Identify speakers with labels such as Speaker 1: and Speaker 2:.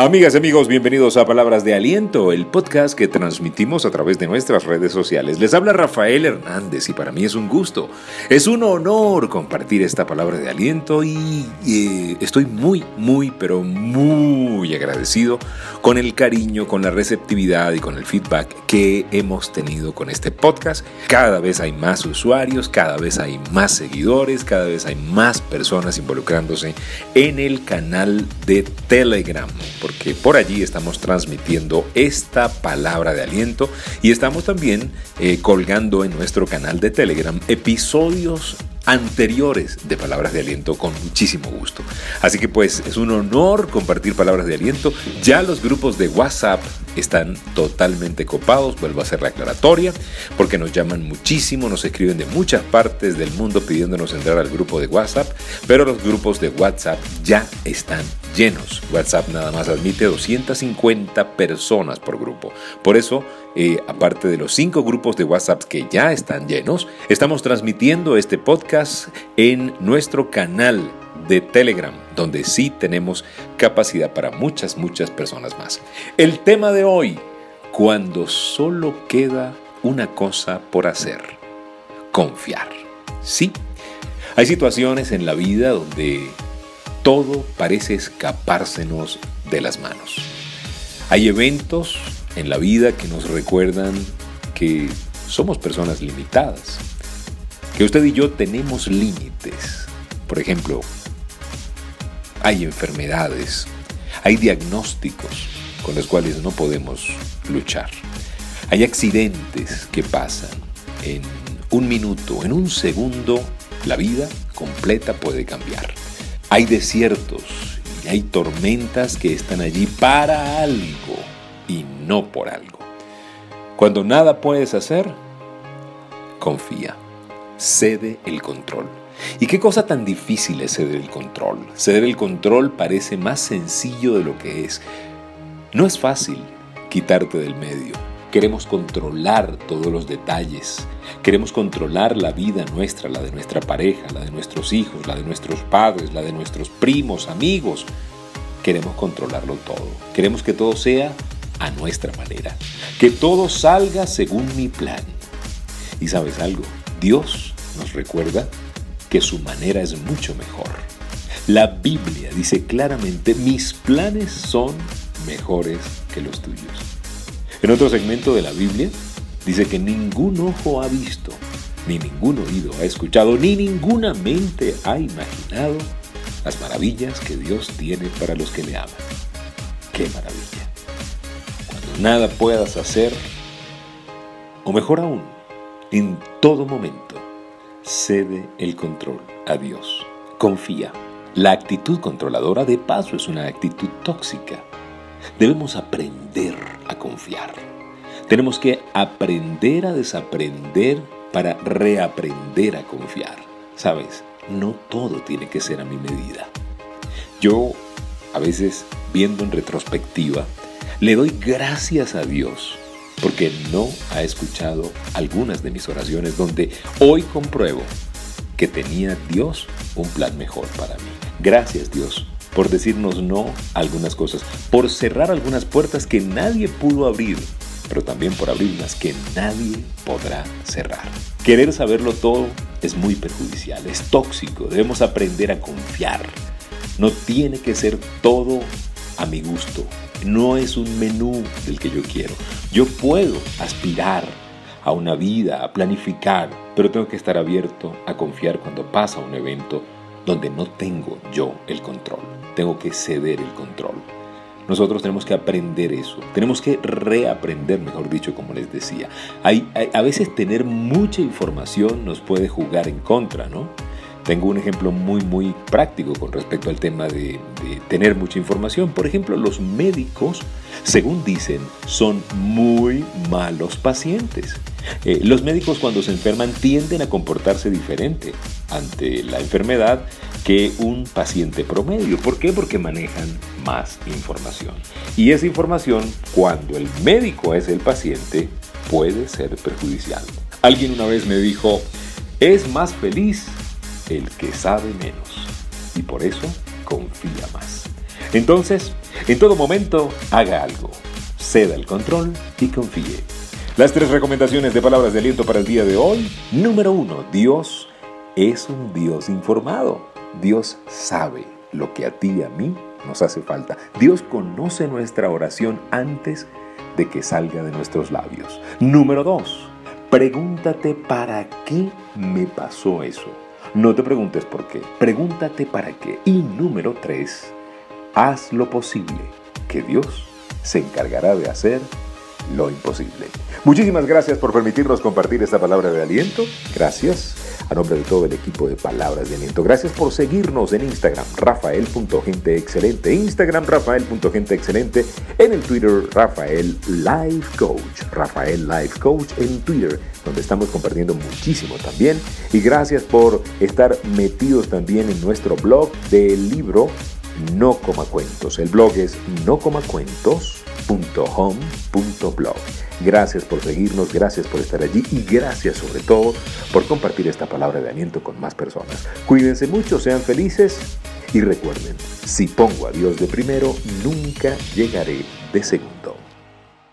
Speaker 1: Amigas y amigos, bienvenidos a Palabras de Aliento, el podcast que transmitimos a través de nuestras redes sociales. Les habla Rafael Hernández y para mí es un gusto, es un honor compartir esta palabra de aliento y eh, estoy muy, muy, pero muy agradecido con el cariño, con la receptividad y con el feedback que hemos tenido con este podcast. Cada vez hay más usuarios, cada vez hay más seguidores, cada vez hay más personas involucrándose en el canal de Telegram porque por allí estamos transmitiendo esta palabra de aliento y estamos también eh, colgando en nuestro canal de Telegram episodios anteriores de Palabras de Aliento con muchísimo gusto. Así que pues es un honor compartir Palabras de Aliento. Ya los grupos de WhatsApp están totalmente copados, vuelvo a hacer la aclaratoria, porque nos llaman muchísimo, nos escriben de muchas partes del mundo pidiéndonos entrar al grupo de WhatsApp, pero los grupos de WhatsApp ya están llenos. WhatsApp nada más admite 250 personas por grupo. Por eso, eh, aparte de los cinco grupos de WhatsApp que ya están llenos, estamos transmitiendo este podcast en nuestro canal de Telegram, donde sí tenemos capacidad para muchas, muchas personas más. El tema de hoy, cuando solo queda una cosa por hacer, confiar. Sí, hay situaciones en la vida donde todo parece escapársenos de las manos. Hay eventos en la vida que nos recuerdan que somos personas limitadas, que usted y yo tenemos límites. Por ejemplo, hay enfermedades, hay diagnósticos con los cuales no podemos luchar. Hay accidentes que pasan en un minuto, en un segundo, la vida completa puede cambiar. Hay desiertos y hay tormentas que están allí para algo y no por algo. Cuando nada puedes hacer, confía, cede el control. ¿Y qué cosa tan difícil es ceder el control? Ceder el control parece más sencillo de lo que es. No es fácil quitarte del medio. Queremos controlar todos los detalles. Queremos controlar la vida nuestra, la de nuestra pareja, la de nuestros hijos, la de nuestros padres, la de nuestros primos, amigos. Queremos controlarlo todo. Queremos que todo sea a nuestra manera. Que todo salga según mi plan. Y sabes algo, Dios nos recuerda que su manera es mucho mejor. La Biblia dice claramente, mis planes son mejores que los tuyos. En otro segmento de la Biblia dice que ningún ojo ha visto, ni ningún oído ha escuchado, ni ninguna mente ha imaginado las maravillas que Dios tiene para los que le aman. ¡Qué maravilla! Cuando nada puedas hacer, o mejor aún, en todo momento, cede el control a Dios. Confía. La actitud controladora de paso es una actitud tóxica. Debemos aprender a confiar. Tenemos que aprender a desaprender para reaprender a confiar. Sabes, no todo tiene que ser a mi medida. Yo, a veces, viendo en retrospectiva, le doy gracias a Dios porque no ha escuchado algunas de mis oraciones donde hoy compruebo que tenía Dios un plan mejor para mí. Gracias Dios por decirnos no a algunas cosas, por cerrar algunas puertas que nadie pudo abrir, pero también por abrir unas que nadie podrá cerrar. Querer saberlo todo es muy perjudicial, es tóxico, debemos aprender a confiar. No tiene que ser todo a mi gusto, no es un menú del que yo quiero. Yo puedo aspirar a una vida, a planificar, pero tengo que estar abierto a confiar cuando pasa un evento donde no tengo yo el control. Tengo que ceder el control. Nosotros tenemos que aprender eso, tenemos que reaprender, mejor dicho, como les decía. Hay, a veces tener mucha información nos puede jugar en contra, ¿no? Tengo un ejemplo muy, muy práctico con respecto al tema de, tener mucha información. Por ejemplo, los médicos, según dicen, son muy malos pacientes. Eh, los médicos cuando se enferman tienden a comportarse diferente ante la enfermedad que un paciente promedio. ¿Por qué? Porque manejan más información. Y esa información, cuando el médico es el paciente, puede ser perjudicial. Alguien una vez me dijo, es más feliz el que sabe menos y por eso confía más. Entonces, en todo momento, haga algo. Ceda el control y confíe. Las tres recomendaciones de palabras de aliento para el día de hoy. Número uno, Dios es un Dios informado. Dios sabe lo que a ti y a mí nos hace falta. Dios conoce nuestra oración antes de que salga de nuestros labios. Número dos, pregúntate para qué me pasó eso. No te preguntes por qué, pregúntate para qué. Y número tres, haz lo posible, que Dios se encargará de hacer lo imposible. Muchísimas gracias por permitirnos compartir esta palabra de aliento. Gracias a nombre de todo el equipo de Palabras de Aliento. Gracias por seguirnos en Instagram, rafael.genteexcelente. Instagram, rafael.genteexcelente. En el Twitter, Rafael Life Coach. Rafael Life Coach en Twitter, donde estamos compartiendo muchísimo también. Y gracias por estar metidos también en nuestro blog del libro No Coma Cuentos. El blog es Gracias por seguirnos, gracias por estar allí y gracias sobre todo por compartir esta palabra de aliento con más personas. Cuídense mucho, sean felices y recuerden, si pongo a Dios de primero, nunca llegaré de segundo.